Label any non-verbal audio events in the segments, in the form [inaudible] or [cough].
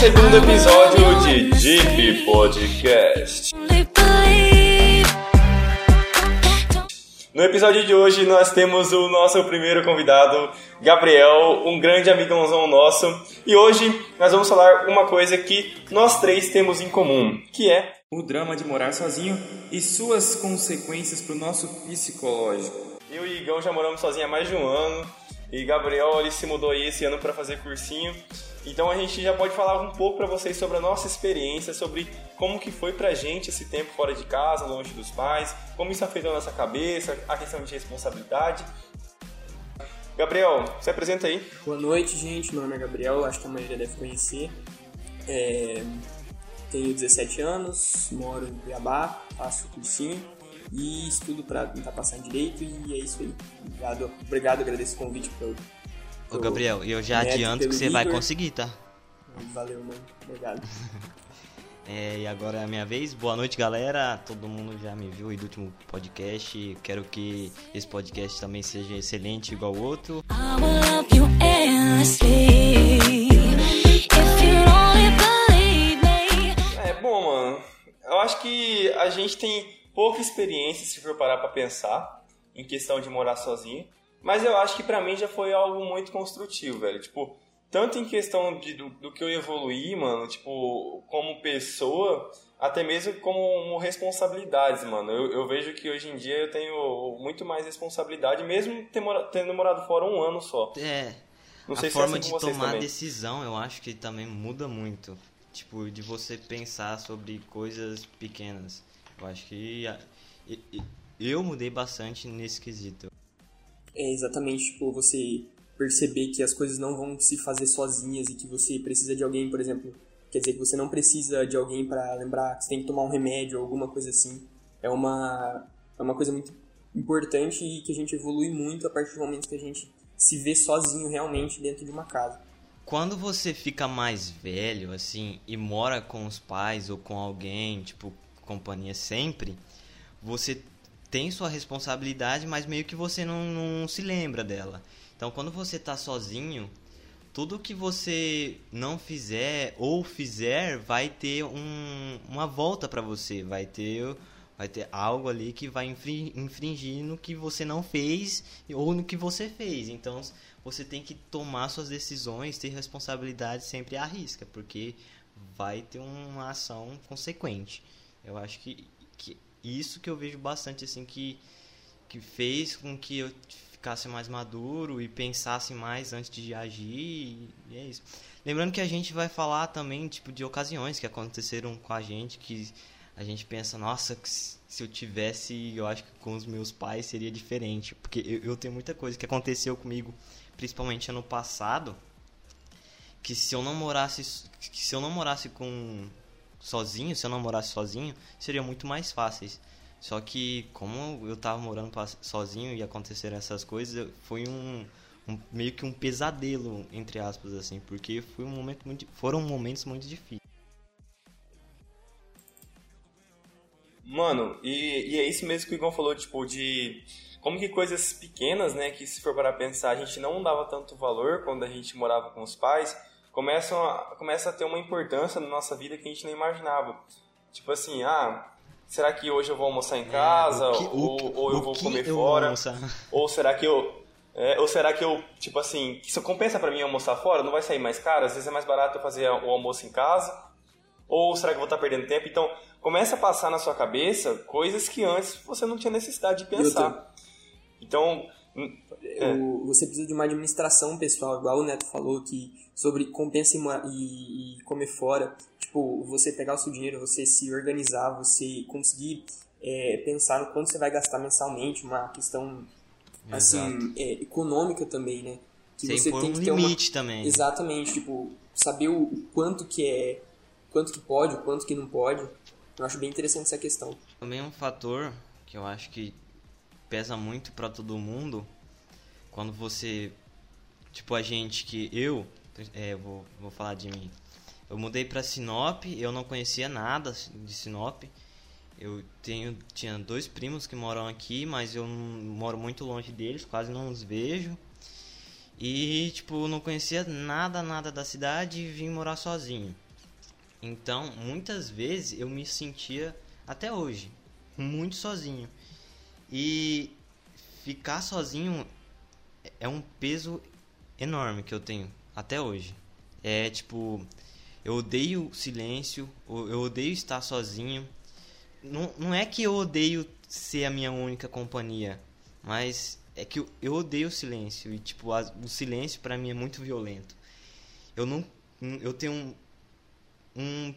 Segundo episódio de Deep Podcast. No episódio de hoje nós temos o nosso primeiro convidado, Gabriel, um grande amigãozão nosso. E hoje nós vamos falar uma coisa que nós três temos em comum, que é o drama de morar sozinho e suas consequências para o nosso psicológico. Eu e Igão já moramos sozinhos há mais de um ano e Gabriel ele se mudou aí esse ano para fazer cursinho. Então a gente já pode falar um pouco para vocês sobre a nossa experiência, sobre como que foi pra gente esse tempo fora de casa, longe dos pais, como isso afetou a nossa cabeça, a questão de responsabilidade. Gabriel, se apresenta aí. Boa noite, gente. Meu nome é Gabriel, acho que a maioria deve conhecer. É... Tenho 17 anos, moro em Cuiabá, faço cursinho e estudo para tentar passar em direito e é isso aí. Obrigado, obrigado agradeço o convite pelo. Ô Gabriel, eu já adianto que você Igor. vai conseguir, tá? Valeu, mano. Obrigado. [laughs] É, e agora é a minha vez. Boa noite, galera. Todo mundo já me viu aí do último podcast. Quero que esse podcast também seja excelente igual o outro. É bom, mano. Eu acho que a gente tem pouca experiência se for parar para pensar em questão de morar sozinho, mas eu acho que para mim já foi algo muito construtivo, velho. Tipo, tanto em questão de, do, do, que eu evoluí, mano, tipo, como pessoa, até mesmo como responsabilidades, mano. Eu, eu vejo que hoje em dia eu tenho muito mais responsabilidade, mesmo tendo morado fora um ano só. É. Não a é forma é assim de tomar também. decisão, eu acho que também muda muito. Tipo, de você pensar sobre coisas pequenas. Eu acho que eu mudei bastante nesse quesito. É exatamente, tipo, você perceber que as coisas não vão se fazer sozinhas e que você precisa de alguém, por exemplo, quer dizer que você não precisa de alguém para lembrar que você tem que tomar um remédio ou alguma coisa assim. É uma é uma coisa muito importante e que a gente evolui muito a partir do momento que a gente se vê sozinho realmente dentro de uma casa. Quando você fica mais velho, assim, e mora com os pais ou com alguém, tipo, companhia sempre, você tem sua responsabilidade, mas meio que você não, não se lembra dela. Então, quando você está sozinho, tudo que você não fizer ou fizer vai ter um, uma volta para você, vai ter vai ter algo ali que vai infringir no que você não fez ou no que você fez. Então, você tem que tomar suas decisões, ter responsabilidade sempre à risca, porque vai ter uma ação consequente. Eu acho que, que isso que eu vejo bastante assim que que fez com que eu ficasse mais maduro e pensasse mais antes de agir e é isso. Lembrando que a gente vai falar também tipo de ocasiões que aconteceram com a gente que a gente pensa, nossa, se eu tivesse, eu acho que com os meus pais seria diferente, porque eu, eu tenho muita coisa que aconteceu comigo, principalmente ano passado, que se eu não morasse, que se eu não morasse com sozinho, se eu não morasse sozinho, seria muito mais fáceis. Só que como eu tava morando sozinho e aconteceram essas coisas, foi um, um, meio que um pesadelo entre aspas assim, porque foi um momento muito, foram momentos muito difíceis. Mano, e, e é isso mesmo que o Igor falou, tipo, de como que coisas pequenas, né, que se for para pensar, a gente não dava tanto valor quando a gente morava com os pais, começam a, começa a ter uma importância na nossa vida que a gente não imaginava. Tipo assim, ah, será que hoje eu vou almoçar em é, casa? É, que, ou, o, ou eu vou comer eu fora? [laughs] Ou será que eu. É, ou será que eu, tipo assim, isso compensa para mim almoçar fora? Não vai sair mais caro? Às vezes é mais barato eu fazer o almoço em casa? Ou será que eu vou estar perdendo tempo? Então, começa a passar na sua cabeça coisas que antes você não tinha necessidade de pensar. Então, é. O, você precisa de uma administração pessoal, igual o Neto falou, que sobre compensa e, e, comer fora. Tipo, você pegar o seu dinheiro, você se organizar, você conseguir é, pensar no quanto você vai gastar mensalmente, uma questão assim é, econômica também, né? Que você, você tem um que ter limite uma... também. Exatamente, tipo, saber o, o quanto que é, quanto que pode, o quanto que não pode. Eu acho bem interessante essa questão. Também um fator que eu acho que pesa muito para todo mundo quando você tipo a gente que eu é, vou, vou falar de mim eu mudei para Sinop eu não conhecia nada de Sinop eu tenho tinha dois primos que moram aqui mas eu moro muito longe deles quase não os vejo E, tipo, não conhecia nada, nada da cidade e vim morar sozinho. Então, muitas vezes eu me sentia, até hoje, muito sozinho. E ficar sozinho é um peso enorme que eu tenho até hoje. É tipo, eu odeio silêncio, eu odeio estar sozinho. Não, não é que eu odeio ser a minha única companhia, mas é que eu, eu odeio o silêncio e tipo, a, o silêncio para mim é muito violento. Eu não eu tenho um, um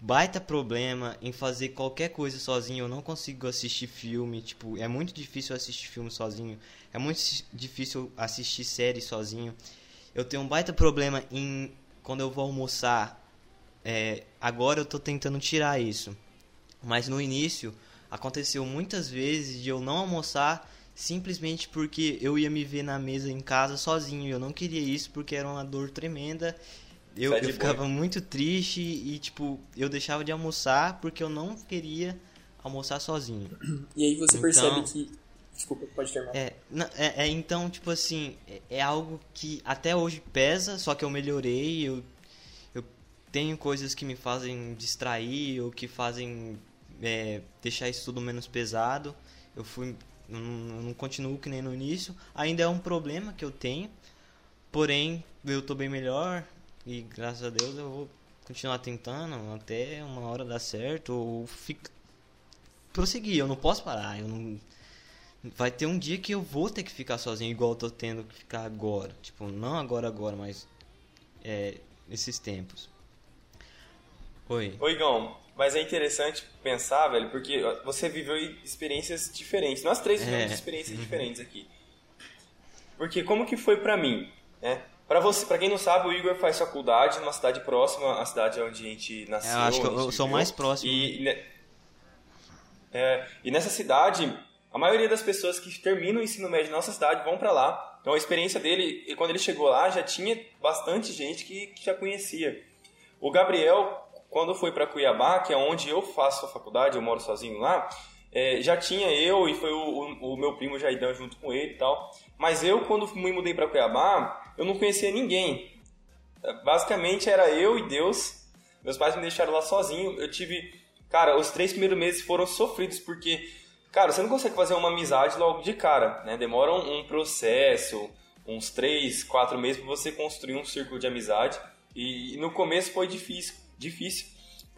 baita problema em fazer qualquer coisa sozinho. Eu não consigo assistir filme, tipo, é muito difícil assistir filme sozinho. É muito difícil assistir série sozinho. Eu tenho um baita problema em quando eu vou almoçar. É, agora eu tô tentando tirar isso. Mas no início aconteceu muitas vezes de eu não almoçar simplesmente porque eu ia me ver na mesa em casa sozinho. Eu não queria isso porque era uma dor tremenda eu, eu ficava muito triste e, tipo, eu deixava de almoçar porque eu não queria almoçar sozinho. E aí você então, percebe que. Desculpa, pode terminar. É, é, é, então, tipo assim, é, é, algo que até hoje pesa, só que eu melhorei, eu, eu tenho coisas que me fazem distrair ou que fazem é, deixar isso tudo menos pesado. Eu fui. Não, não continuo que nem no início. Ainda é um problema que eu tenho. Porém, eu tô bem melhor, e graças a Deus eu vou continuar tentando até uma hora dar certo ou ficar prosseguir. Eu não posso parar. Eu não vai ter um dia que eu vou ter que ficar sozinho igual eu tô tendo que ficar agora. Tipo, não agora agora, mas é, nesses tempos. Oi. Oi, Gão. Mas é interessante pensar, velho, porque você viveu experiências diferentes. Nós três vivemos é. experiências diferentes aqui. Porque como que foi pra mim, né? Para você, para quem não sabe, o Igor faz faculdade numa cidade próxima à cidade onde a gente nasceu. Eu acho que eu sou mais próximo. E, né? é, e nessa cidade, a maioria das pessoas que terminam o ensino médio na nossa cidade vão para lá. Então a experiência dele, e quando ele chegou lá, já tinha bastante gente que, que já conhecia. O Gabriel, quando foi para Cuiabá, que é onde eu faço a faculdade, eu moro sozinho lá, é, já tinha eu e foi o, o, o, meu primo Jaidan junto com ele e tal. Mas eu, quando me mudei para Cuiabá, eu não conhecia ninguém. Basicamente era eu e Deus. Meus pais me deixaram lá sozinho. Eu tive. Cara, os três primeiros meses foram sofridos porque, cara, você não consegue fazer uma amizade logo de cara, né? Demora um, um processo, uns três, quatro meses para você construir um círculo de amizade. E, e no começo foi difícil, difícil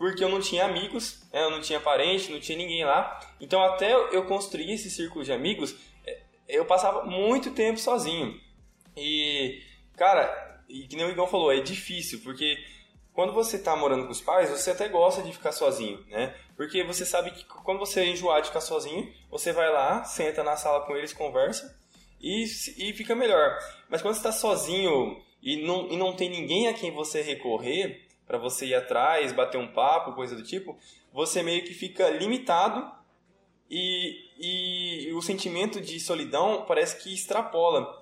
porque eu não tinha amigos, né? eu não tinha parente, não tinha ninguém lá. Então, até eu construir esse círculo de amigos, é, eu passava muito tempo sozinho. E, cara, e que nem o Igão falou, é difícil, porque quando você está morando com os pais, você até gosta de ficar sozinho, né? Porque você sabe que quando você enjoar de ficar sozinho, você vai lá, senta na sala com eles, conversa e, e fica melhor. Mas quando você está sozinho e não, e não tem ninguém a quem você recorrer, para você ir atrás, bater um papo, coisa do tipo, você meio que fica limitado e, e o sentimento de solidão parece que extrapola.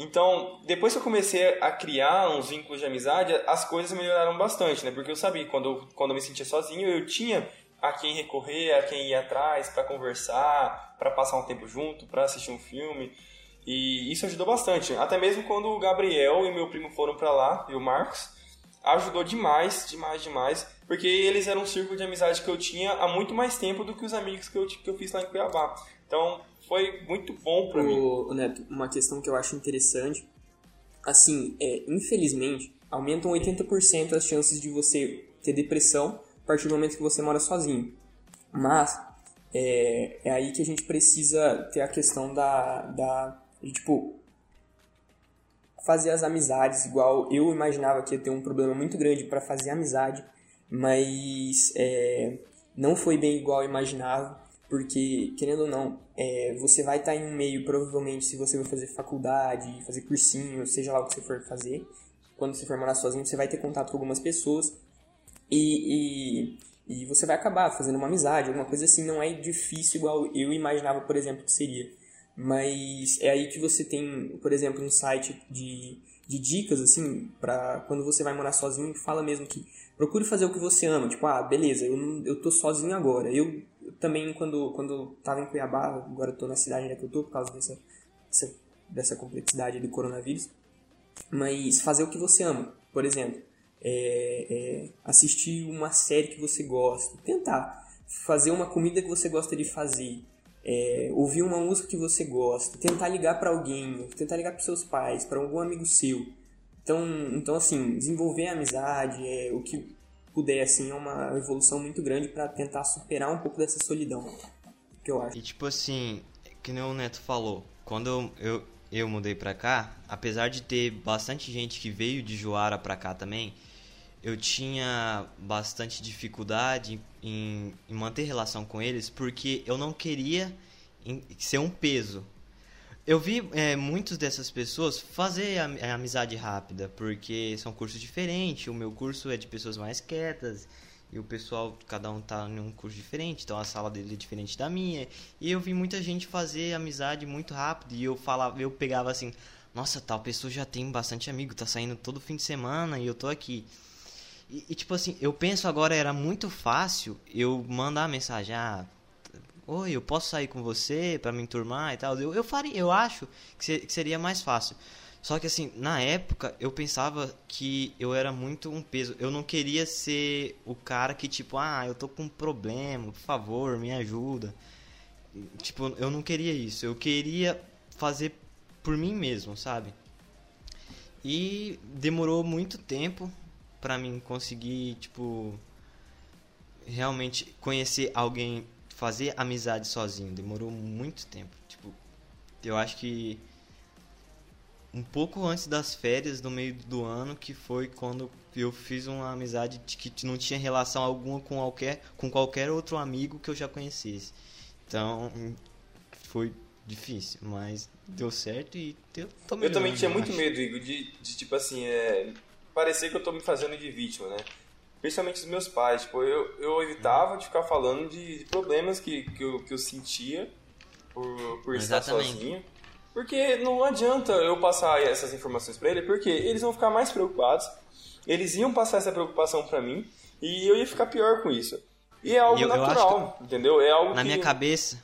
Então, depois que eu comecei a criar uns vínculos de amizade, as coisas melhoraram bastante, né? Porque eu sabia que quando eu, quando eu me sentia sozinho, eu tinha a quem recorrer, a quem ir atrás para conversar, para passar um tempo junto, para assistir um filme. E isso ajudou bastante. Até mesmo quando o Gabriel e meu primo foram para lá, e o Marcos, ajudou demais, demais, demais, porque eles eram um círculo de amizade que eu tinha há muito mais tempo do que os amigos que eu, que eu fiz lá em Cuiabá. Então, foi muito bom para mim. O Neto, uma questão que eu acho interessante, assim, é, infelizmente, aumentam 80% as chances de você ter depressão a partir do momento que você mora sozinho. Mas, é, é aí que a gente precisa ter a questão da, da de, tipo, fazer as amizades, igual eu imaginava que ia ter um problema muito grande para fazer amizade, mas é, não foi bem igual eu imaginava, porque, querendo ou não, é, você vai estar tá em um meio, provavelmente, se você for fazer faculdade, fazer cursinho, seja lá o que você for fazer, quando você for morar sozinho, você vai ter contato com algumas pessoas e, e, e você vai acabar fazendo uma amizade, alguma coisa assim, não é difícil igual eu imaginava, por exemplo, que seria. Mas é aí que você tem, por exemplo, um site de, de dicas, assim, para quando você vai morar sozinho, fala mesmo que procure fazer o que você ama. Tipo, ah, beleza, eu, eu tô sozinho agora. Eu, eu também, quando, quando tava em Cuiabá, agora eu tô na cidade onde é que eu tô, por causa dessa, dessa dessa complexidade do coronavírus, mas fazer o que você ama. Por exemplo, é, é, assistir uma série que você gosta, tentar fazer uma comida que você gosta de fazer, é, ouvir uma música que você gosta, tentar ligar para alguém, tentar ligar para seus pais, para algum amigo seu. Então, então assim, desenvolver a amizade, é, o que puder, assim, é uma evolução muito grande para tentar superar um pouco dessa solidão, que eu acho. E tipo assim, que nem o Neto falou, quando eu, eu, eu mudei pra cá, apesar de ter bastante gente que veio de Joara pra cá também, eu tinha bastante dificuldade em, em manter relação com eles porque eu não queria ser um peso. Eu vi é, muitas dessas pessoas fazer a, a amizade rápida, porque são cursos diferentes. O meu curso é de pessoas mais quietas, e o pessoal, cada um tá em um curso diferente, então a sala dele é diferente da minha. E eu vi muita gente fazer amizade muito rápido, e eu falava, eu pegava assim, nossa, tal pessoa já tem bastante amigo, tá saindo todo fim de semana e eu tô aqui. E, e, tipo assim, eu penso agora era muito fácil eu mandar mensagem, ah, oi, eu posso sair com você para me enturmar e tal. Eu, eu faria, eu acho que, que seria mais fácil. Só que assim, na época eu pensava que eu era muito um peso. Eu não queria ser o cara que tipo, ah, eu tô com um problema, por favor, me ajuda. Tipo, eu não queria isso. Eu queria fazer por mim mesmo, sabe? E demorou muito tempo para mim conseguir, tipo, realmente conhecer alguém, fazer amizade sozinho. Demorou muito tempo. Tipo, eu acho que um pouco antes das férias, no meio do ano, que foi quando eu fiz uma amizade que não tinha relação alguma com qualquer, com qualquer outro amigo que eu já conhecesse. Então, foi difícil, mas deu certo e eu tô Eu também tinha muito medo, Igor, de, de tipo assim, é, parecer que eu tô me fazendo de vítima, né? Principalmente os meus pais. Tipo, eu, eu evitava de ficar falando de, problemas que, que, eu, que eu sentia por, por estar sozinho. Porque não adianta eu passar essas informações para ele, porque eles vão ficar mais preocupados, eles iam passar essa preocupação para mim e eu ia ficar pior com isso. E é algo eu, natural, eu entendeu? É algo na que... minha cabeça,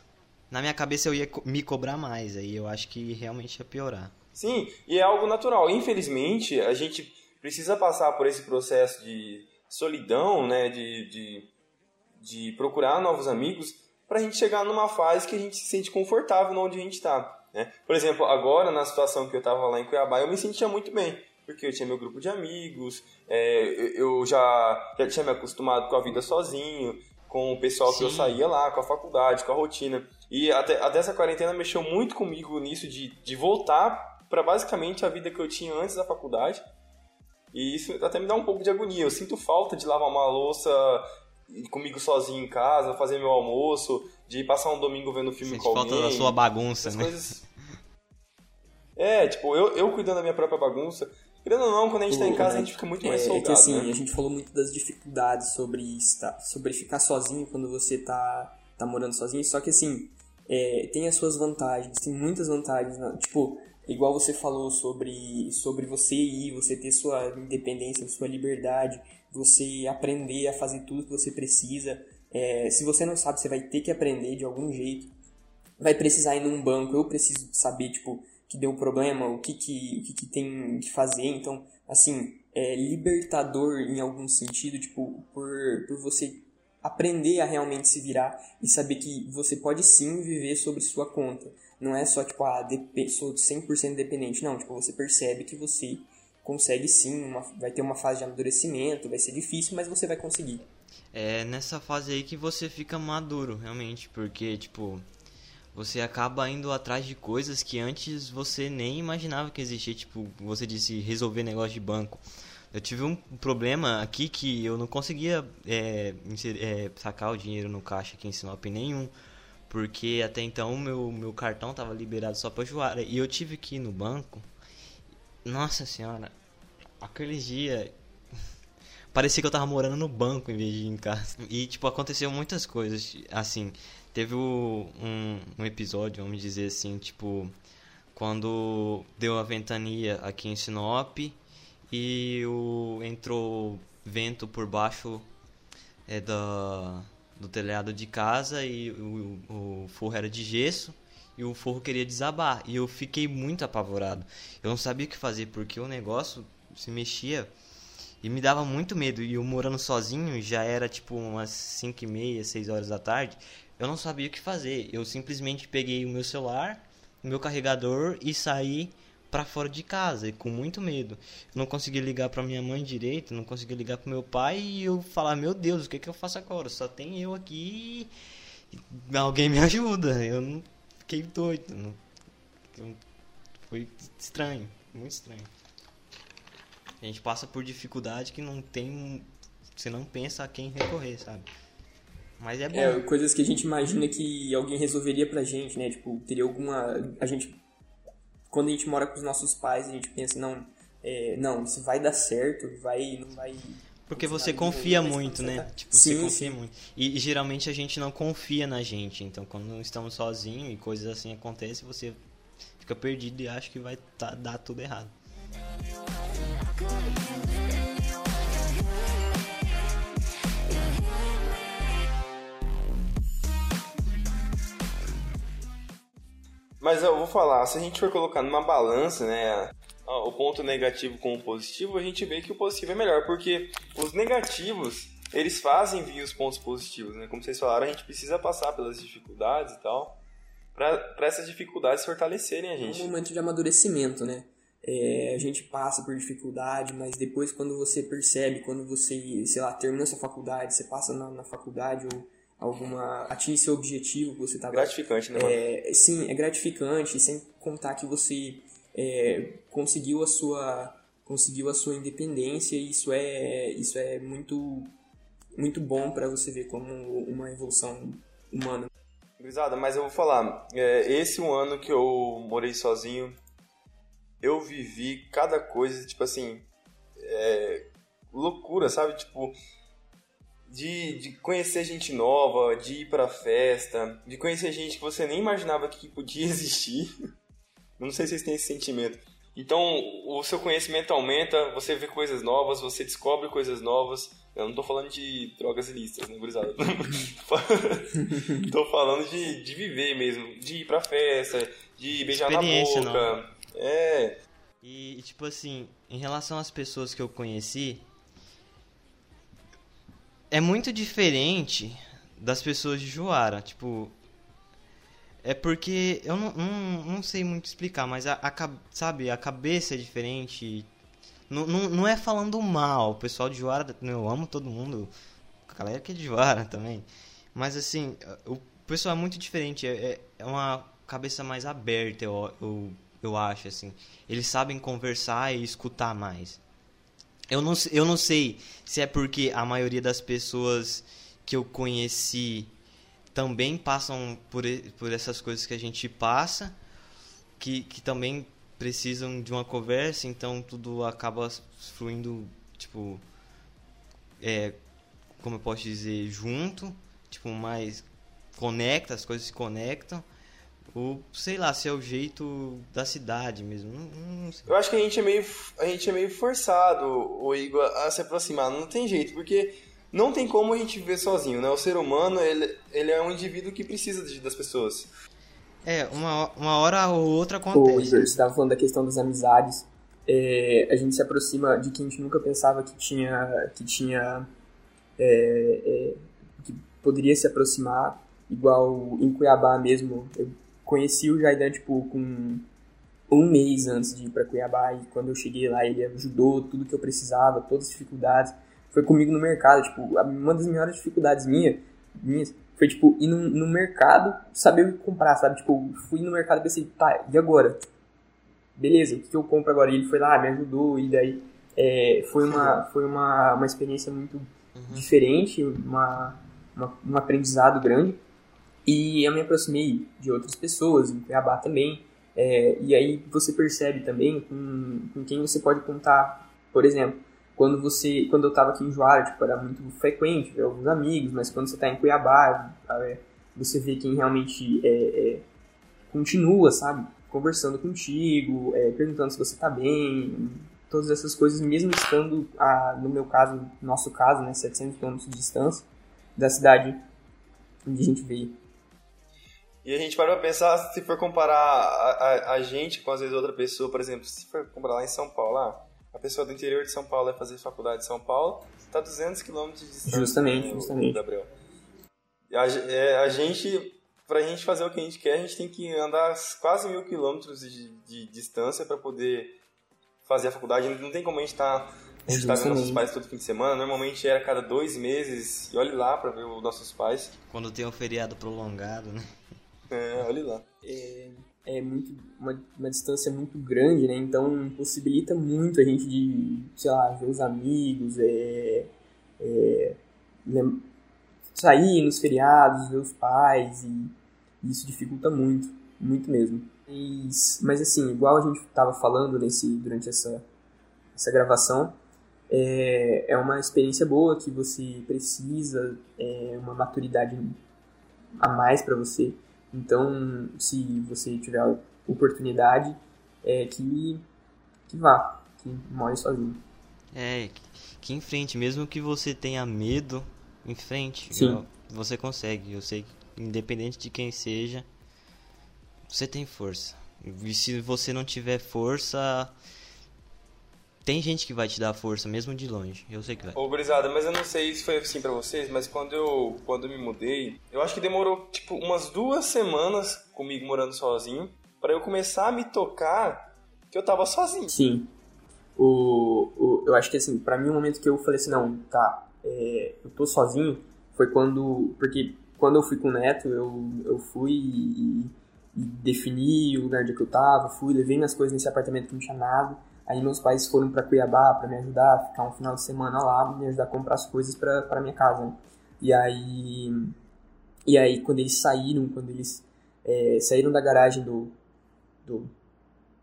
na minha cabeça eu ia me cobrar mais, aí eu acho que realmente ia piorar. Sim, e é algo natural. Infelizmente, a gente precisa passar por esse processo de solidão, né, de, de, de procurar novos amigos, para a gente chegar numa fase que a gente se sente confortável onde a gente está. Né? Por exemplo, agora na situação que eu estava lá em Cuiabá, eu me sentia muito bem, porque eu tinha meu grupo de amigos, é, eu já, já tinha me acostumado com a vida sozinho, com o pessoal Sim. que eu saía lá, com a faculdade, com a rotina. E até, até essa quarentena mexeu muito comigo nisso de, de voltar para basicamente a vida que eu tinha antes da faculdade e isso até me dá um pouco de agonia. Eu sinto falta de lavar uma louça comigo sozinho em casa, fazer meu almoço, de passar um domingo vendo filme Sente com alguém. falta da sua bagunça, né? Coisas... É, tipo, eu, eu cuidando da minha própria bagunça. Querendo ou não, quando a gente tá em casa, a gente fica muito mais é, soldado, É que assim, né? a gente falou muito das dificuldades sobre, estar, sobre ficar sozinho quando você tá, tá morando sozinho, só que assim, é, tem as suas vantagens, tem muitas vantagens. Né? Tipo, igual você falou sobre, sobre você ir, você ter sua independência, sua liberdade, você aprender a fazer tudo que você precisa. É, se você não sabe, você vai ter que aprender de algum jeito. Vai precisar ir num banco, eu preciso saber, tipo, que deu problema, o que que, o que, que tem que fazer. Então, assim, é libertador em algum sentido, tipo, por, por você aprender a realmente se virar e saber que você pode sim viver sobre sua conta. Não é só, tipo, ah, sou 100% dependente. Não, tipo, você percebe que você consegue sim, uma, vai ter uma fase de amadurecimento, vai ser difícil, mas você vai conseguir. É nessa fase aí que você fica maduro, realmente, porque, tipo, você acaba indo atrás de coisas que antes você nem imaginava que existia, tipo, você disse resolver negócio de banco. Eu tive um problema aqui que eu não conseguia é, é, sacar o dinheiro no caixa aqui em Sinop nenhum. Porque até então meu, meu cartão estava liberado só para Juara. E eu tive que ir no banco. Nossa senhora, aqueles dias. [laughs] Parecia que eu tava morando no banco em vez de ir em casa. E, tipo, aconteceu muitas coisas. Assim, teve um, um episódio, vamos dizer assim, tipo, quando deu a ventania aqui em Sinop e o, entrou vento por baixo é, da, do telhado de casa e o, o forro era de gesso e o forro queria desabar. E eu fiquei muito apavorado. Eu não sabia o que fazer porque o negócio se mexia e me dava muito medo. E eu morando sozinho, já era tipo umas 5 e meia, 6 horas da tarde. Eu não sabia o que fazer. Eu simplesmente peguei o meu celular, o meu carregador e saí para fora de casa, com muito medo. Eu não conseguia ligar para minha mãe direito, não conseguia ligar para meu pai e eu falar: Meu Deus, o que, que eu faço agora? Só tem eu aqui. Alguém me [laughs] ajuda. Eu não fiquei doido. Não... Foi estranho, muito estranho. A gente passa por dificuldade que não tem. Você não pensa a quem recorrer, sabe? Mas é bom. É, coisas que a gente imagina que alguém resolveria pra gente, né? Tipo, teria alguma. A gente. Quando a gente mora com os nossos pais, a gente pensa, não, é, não, isso vai dar certo, vai. Não vai. Porque você confia muito, né? Tipo, sim, você confia sim. muito. E, e, geralmente a gente não confia na gente. Então, quando estamos sozinhos e coisas assim acontecem, você fica perdido e acha que vai tá, dar tudo errado. Mas eu vou falar, se a gente for colocar numa balança, né, o ponto negativo com o positivo, a gente vê que o positivo é melhor, porque os negativos, eles fazem vir os pontos positivos, né? Como vocês falaram, a gente precisa passar pelas dificuldades e tal, para essas dificuldades fortalecerem a gente. É um momento de amadurecimento, né? É, a gente passa por dificuldade, mas depois quando você percebe, quando você, sei lá, termina sua faculdade, você passa na, na faculdade ou alguma atinge seu objetivo que você estava gratificante né é, sim é gratificante sem contar que você é, conseguiu a sua conseguiu a sua independência e isso é isso é muito muito bom para você ver como uma evolução humana. Grisada, mas eu vou falar é, esse um ano que eu morei sozinho eu vivi cada coisa tipo assim é, loucura sabe? Tipo de, de conhecer gente nova, de ir pra festa, de conhecer gente que você nem imaginava que podia [laughs] existir. não sei se vocês têm esse sentimento. Então, o seu conhecimento aumenta, você vê coisas novas, você descobre coisas novas. Eu não tô falando de drogas ilícitas, né, gurizada? [laughs] tô falando de, de viver mesmo, de ir pra festa, de beijar na boca. Não. É. E, tipo assim, em relação às pessoas que eu conheci, é muito diferente das pessoas de Juara. Tipo, é porque eu não, não, não sei muito explicar, mas a, a, sabe, a cabeça é diferente. Não, não, não é falando mal, o pessoal de Juara, eu amo todo mundo, a galera que é de Juara [laughs] também. Mas assim, o pessoal é muito diferente, é, é uma cabeça mais aberta, eu, eu, eu acho, assim. Eles sabem conversar e escutar mais. Eu não, eu não sei se é porque a maioria das pessoas que eu conheci também passam por, por essas coisas que a gente passa, que, que também precisam de uma conversa, então tudo acaba fluindo, tipo, é, como eu posso dizer, junto, tipo, mais conecta, as coisas se conectam. Ou, sei lá, se é o jeito da cidade mesmo. Não, não Eu acho que a gente é meio, a gente é meio forçado, o Igor, a se aproximar. Não tem jeito, porque não tem como a gente viver sozinho, né? O ser humano, ele, ele é um indivíduo que precisa de, das pessoas. É, uma, uma hora ou outra acontece. Ô, Igor, você estava falando da questão das amizades. É, a gente se aproxima de quem a gente nunca pensava que tinha... Que tinha é, é, que poderia se aproximar, igual em Cuiabá mesmo. Eu conheci o Jaidan, tipo, com um mês antes de ir para Cuiabá e quando eu cheguei lá ele ajudou tudo que eu precisava, todas as dificuldades. Foi comigo no mercado, tipo, uma das maiores dificuldades minha, minhas foi, tipo, ir no, no mercado, saber o que comprar, sabe? Tipo, fui no mercado e pensei, tá, e agora? Beleza, o que eu compro agora? E ele foi lá, me ajudou, e daí é, foi, uma, foi uma, uma experiência muito uhum. diferente, uma, uma, um aprendizado grande. E eu me aproximei de outras pessoas, em Cuiabá também. É, e aí você percebe também com, com quem você pode contar. Por exemplo, quando você quando eu estava aqui em Juara, tipo, era muito frequente ver alguns amigos, mas quando você está em Cuiabá, é, você vê quem realmente é, é, continua, sabe? Conversando contigo, é, perguntando se você está bem, todas essas coisas, mesmo estando, a, no meu caso, nosso caso, né, 700 km de distância da cidade onde a gente veio. E a gente para pra pensar, se for comparar a, a, a, gente com às vezes outra pessoa, por exemplo, se for comparar lá em São Paulo, lá, a pessoa do interior de São Paulo vai fazer faculdade em São Paulo, está 200 km de distância. Justamente, justamente. Gabriel. A, é, a gente, pra gente fazer o que a gente quer, a gente tem que andar quase mil quilômetros de, de distância para poder fazer a faculdade. Não tem como a gente estar. Tá, a gente está vendo nossos pais todo fim de semana. Normalmente era cada dois meses. E olhe lá para ver os nossos pais. Quando tem um feriado prolongado, né? É, olha lá. É, é muito, uma, uma distância muito grande, né? Então possibilita muito a gente de, sei lá, ver os amigos, é, é, sair nos feriados, ver os pais, e isso dificulta muito, muito mesmo. Mas, mas assim, igual a gente estava falando nesse, durante essa, essa gravação, é, é uma experiência boa que você precisa, é uma maturidade a mais para você. Então, se você tiver a oportunidade, é que, que vá, que more sozinho. É, que em frente, mesmo que você tenha medo, em frente, Sim. você consegue. Eu sei que, independente de quem seja, você tem força. E se você não tiver força, tem gente que vai te dar força mesmo de longe. Eu sei que vai. Ô, Brisada, mas eu não sei se foi assim para vocês, mas quando eu quando eu me mudei, eu acho que demorou tipo umas duas semanas comigo morando sozinho para eu começar a me tocar que eu tava sozinho. Sim. O, o eu acho que assim, para mim o momento que eu falei assim, não, tá, é, eu tô sozinho, foi quando porque quando eu fui com o Neto, eu, eu fui e, e defini o lugar onde eu tava, fui, levei minhas coisas nesse apartamento que não tinha nada. Aí meus pais foram para Cuiabá para me ajudar, ficar um final de semana lá, me ajudar a comprar as coisas para minha casa. Né? E aí e aí quando eles saíram, quando eles é, saíram da garagem do, do,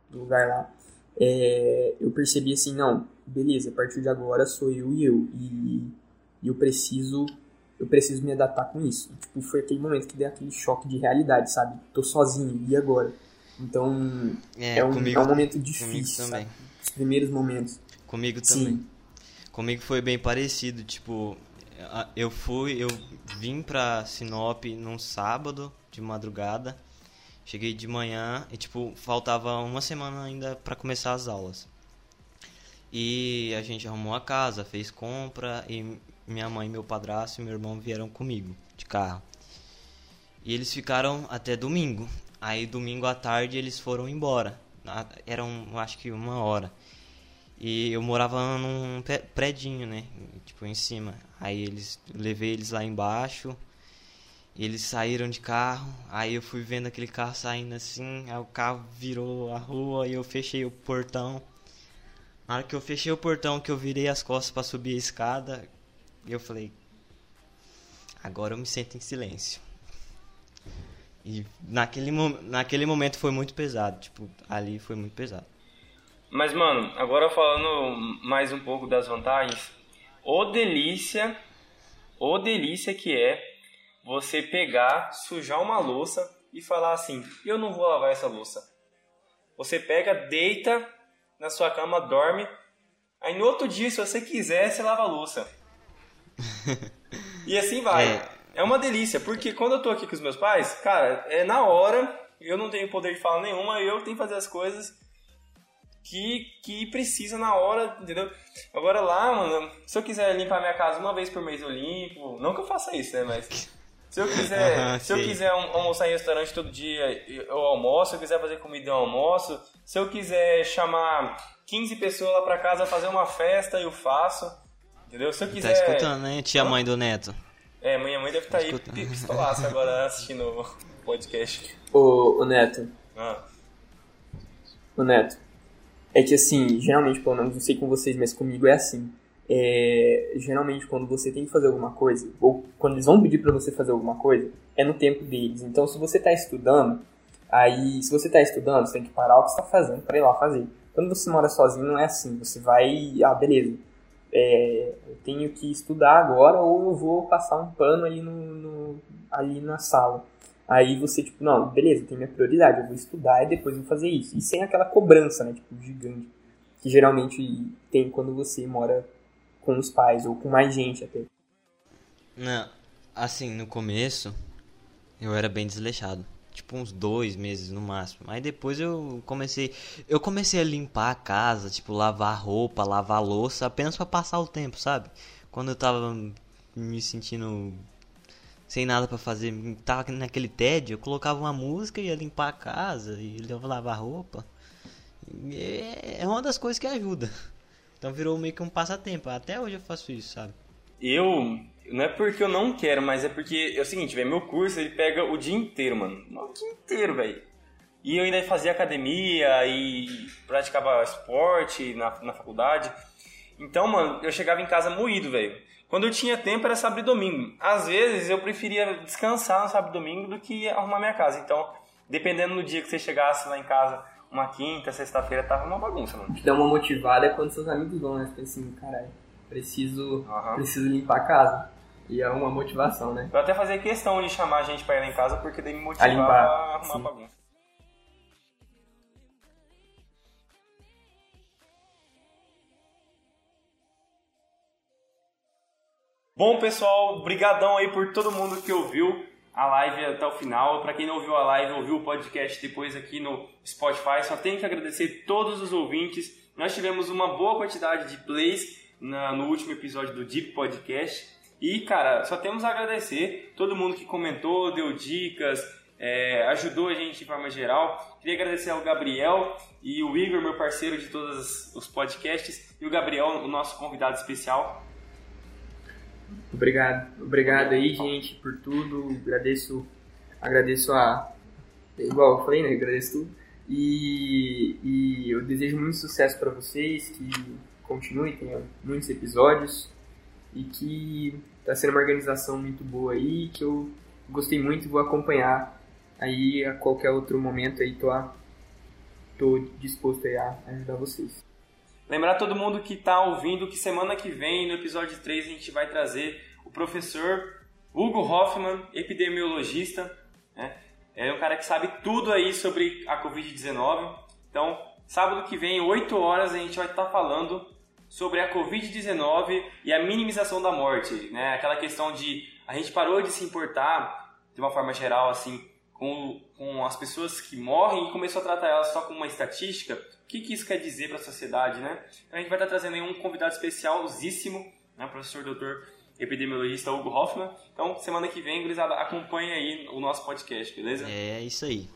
do lugar lá, é, eu percebi assim, não, beleza, a partir de agora sou eu e eu e, e eu preciso eu preciso me adaptar com isso. E, tipo, foi aquele momento que deu aquele choque de realidade, sabe? Tô sozinho, e agora? Então, é, é, um, comigo, é um momento difícil, também. Sabe? Os primeiros momentos. Comigo também. Sim. Comigo foi bem parecido, tipo, eu fui, eu vim pra Sinop num sábado de madrugada. Cheguei de manhã e tipo, faltava uma semana ainda para começar as aulas. E a gente arrumou a casa, fez compra e minha mãe, meu padrasto e meu irmão vieram comigo de carro. E eles ficaram até domingo. Aí domingo à tarde eles foram embora. Eram, acho que uma hora. E eu morava num predinho, né? Tipo, em cima. Aí eles levei eles lá embaixo. eles saíram de carro. Aí eu fui vendo aquele carro saindo assim. Aí o carro virou a rua e eu fechei o portão. Na hora que eu fechei o portão, que eu virei as costas para subir a escada, eu falei: Agora eu me sento em silêncio. E naquele, naquele momento foi muito pesado. Tipo, ali foi muito pesado. Mas, mano, agora falando mais um pouco das vantagens, o delícia, o delícia que é você pegar, sujar uma louça e falar assim: eu não vou lavar essa louça. Você pega, deita na sua cama, dorme. Aí no outro dia, se você quiser, você lava a louça. [laughs] e assim vai. É. é uma delícia, porque quando eu tô aqui com os meus pais, cara, é na hora, eu não tenho poder de fala nenhuma, eu tenho que fazer as coisas que, que precisa na hora, entendeu? Agora lá, mano, se eu quiser limpar minha casa uma vez por mês eu limpo. Não que eu faça isso, né? Mas se eu quiser, [laughs] se eu quiser almoçar em restaurante todo dia, eu almoço. Se eu quiser fazer comida, eu almoço. Se eu quiser chamar 15 pessoas lá pra casa fazer uma festa, eu faço. Entendeu? Se eu tá quiser. Tá escutando, né, tia mãe do Neto? É, minha mãe deve estar tá, tá aí pistolaça agora assistindo o podcast. Ô, ô Neto. Ah. Ô Neto é que assim, geralmente, pelo menos não sei com vocês, mas comigo é assim. É, geralmente quando você tem que fazer alguma coisa, ou quando eles vão pedir para você fazer alguma coisa, é no tempo deles. Então se você está estudando, aí se você está estudando, você tem que parar o que está fazendo para ir lá fazer. Quando você mora sozinho não é assim, você vai, ah, beleza, é, eu tenho que estudar agora ou eu vou passar um pano ali, no, no ali na sala. Aí você, tipo, não, beleza, tem minha prioridade, eu vou estudar e depois vou fazer isso. E sem aquela cobrança, né, tipo, gigante, que geralmente tem quando você mora com os pais ou com mais gente até. Não, assim, no começo eu era bem desleixado. Tipo uns dois meses no máximo. Aí depois eu comecei, eu comecei a limpar a casa, tipo lavar roupa, lavar louça, apenas para passar o tempo, sabe? Quando eu tava me sentindo sem nada para fazer, tava naquele tédio, eu colocava uma música e ia limpar a casa e lavar roupa. É, é uma das coisas que ajuda. Então virou meio que um passatempo. Até hoje eu faço isso, sabe? Eu não é porque eu não quero, mas é porque é o seguinte, velho, meu curso ele pega o dia inteiro, mano. O dia inteiro, velho. E eu ainda fazia academia e praticava esporte na, na faculdade. Então, mano, eu chegava em casa moído, velho. Quando eu tinha tempo era sábado e domingo. Às vezes eu preferia descansar no sábado e domingo do que arrumar minha casa. Então, dependendo do dia que você chegasse lá em casa, uma quinta, sexta-feira, tava uma bagunça, mano. Te dá uma motivada quando seus amigos vão, né? Você pensa assim, caralho, preciso, uhum. preciso limpar a casa. E é uma motivação, né? Eu até fazia questão de chamar a gente pra ir lá em casa, porque daí me motivava a, limpar, a arrumar sim. bagunça. Bom, pessoal, brigadão aí por todo mundo que ouviu a live até o final. Para quem não ouviu a live, ouviu o podcast depois aqui no Spotify, só tenho que agradecer todos os ouvintes. Nós tivemos uma boa quantidade de plays na, no último episódio do Deep Podcast. E, cara, só temos a agradecer todo mundo que comentou, deu dicas, é, ajudou a gente de forma geral. Queria agradecer ao Gabriel e o Igor, meu parceiro de todos os podcasts, e o Gabriel, o nosso convidado especial. Obrigado, obrigado aí, gente, por tudo. Agradeço, agradeço a. Igual eu falei, né? Agradeço tudo. E, e eu desejo muito sucesso para vocês, que continuem, tenham muitos episódios e que Tá sendo uma organização muito boa aí, que eu gostei muito e vou acompanhar aí a qualquer outro momento aí, tô, tô disposto a ajudar vocês. Lembrar todo mundo que está ouvindo que semana que vem, no episódio 3, a gente vai trazer o professor Hugo Hoffman, epidemiologista, né? É um cara que sabe tudo aí sobre a Covid-19. Então, sábado que vem, 8 horas, a gente vai estar tá falando sobre a Covid-19 e a minimização da morte, né? Aquela questão de a gente parou de se importar de uma forma geral assim com, com as pessoas que morrem e começou a tratar elas só como uma estatística. O que, que isso quer dizer para a sociedade, né? Então a gente vai estar trazendo aí um convidado especialzíssimo, né? Professor doutor epidemiologista Hugo Hoffman. Então, semana que vem, gurizada, acompanhe aí o nosso podcast, beleza? É isso aí.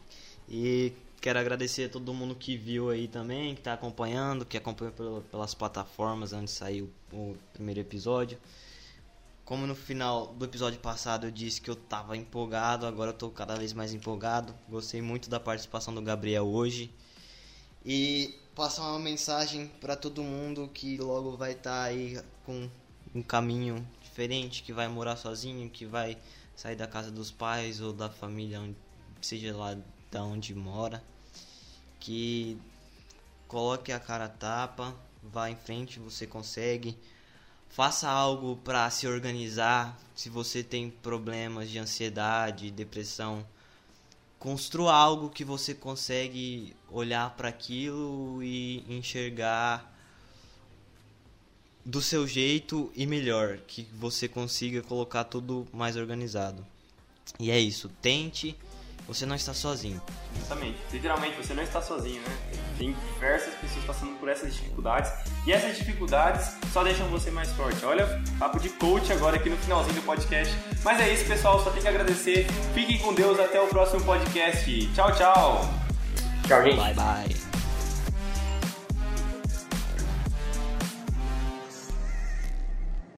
E Quero agradecer a todo mundo que viu aí também, que está acompanhando, que acompanhou pelas plataformas antes de sair o, primeiro episódio. Como no final do episódio passado eu disse que eu estava empolgado, agora eu estou cada vez mais empolgado. Gostei muito da participação do Gabriel hoje. E passar uma mensagem para todo mundo que logo vai estar tá aí com um caminho diferente, que vai morar sozinho, que vai sair da casa dos pais ou da família, seja lá da onde mora, que coloque a cara a tapa, vá em frente, você consegue. Faça algo para se organizar. Se você tem problemas de ansiedade, depressão, construa algo que você consegue olhar para aquilo e enxergar do seu jeito e melhor, que você consiga colocar tudo mais organizado. E é isso, tente você não está sozinho. Exatamente. Literalmente, você não está sozinho, né? Tem diversas pessoas passando por essas dificuldades e essas dificuldades só deixam você mais forte. Olha, papo de coach agora aqui no finalzinho do podcast. Mas é isso, pessoal. Só tem que agradecer. Fiquem com Deus. Até o próximo podcast. Tchau, tchau. Tchau, gente. Bye, bye.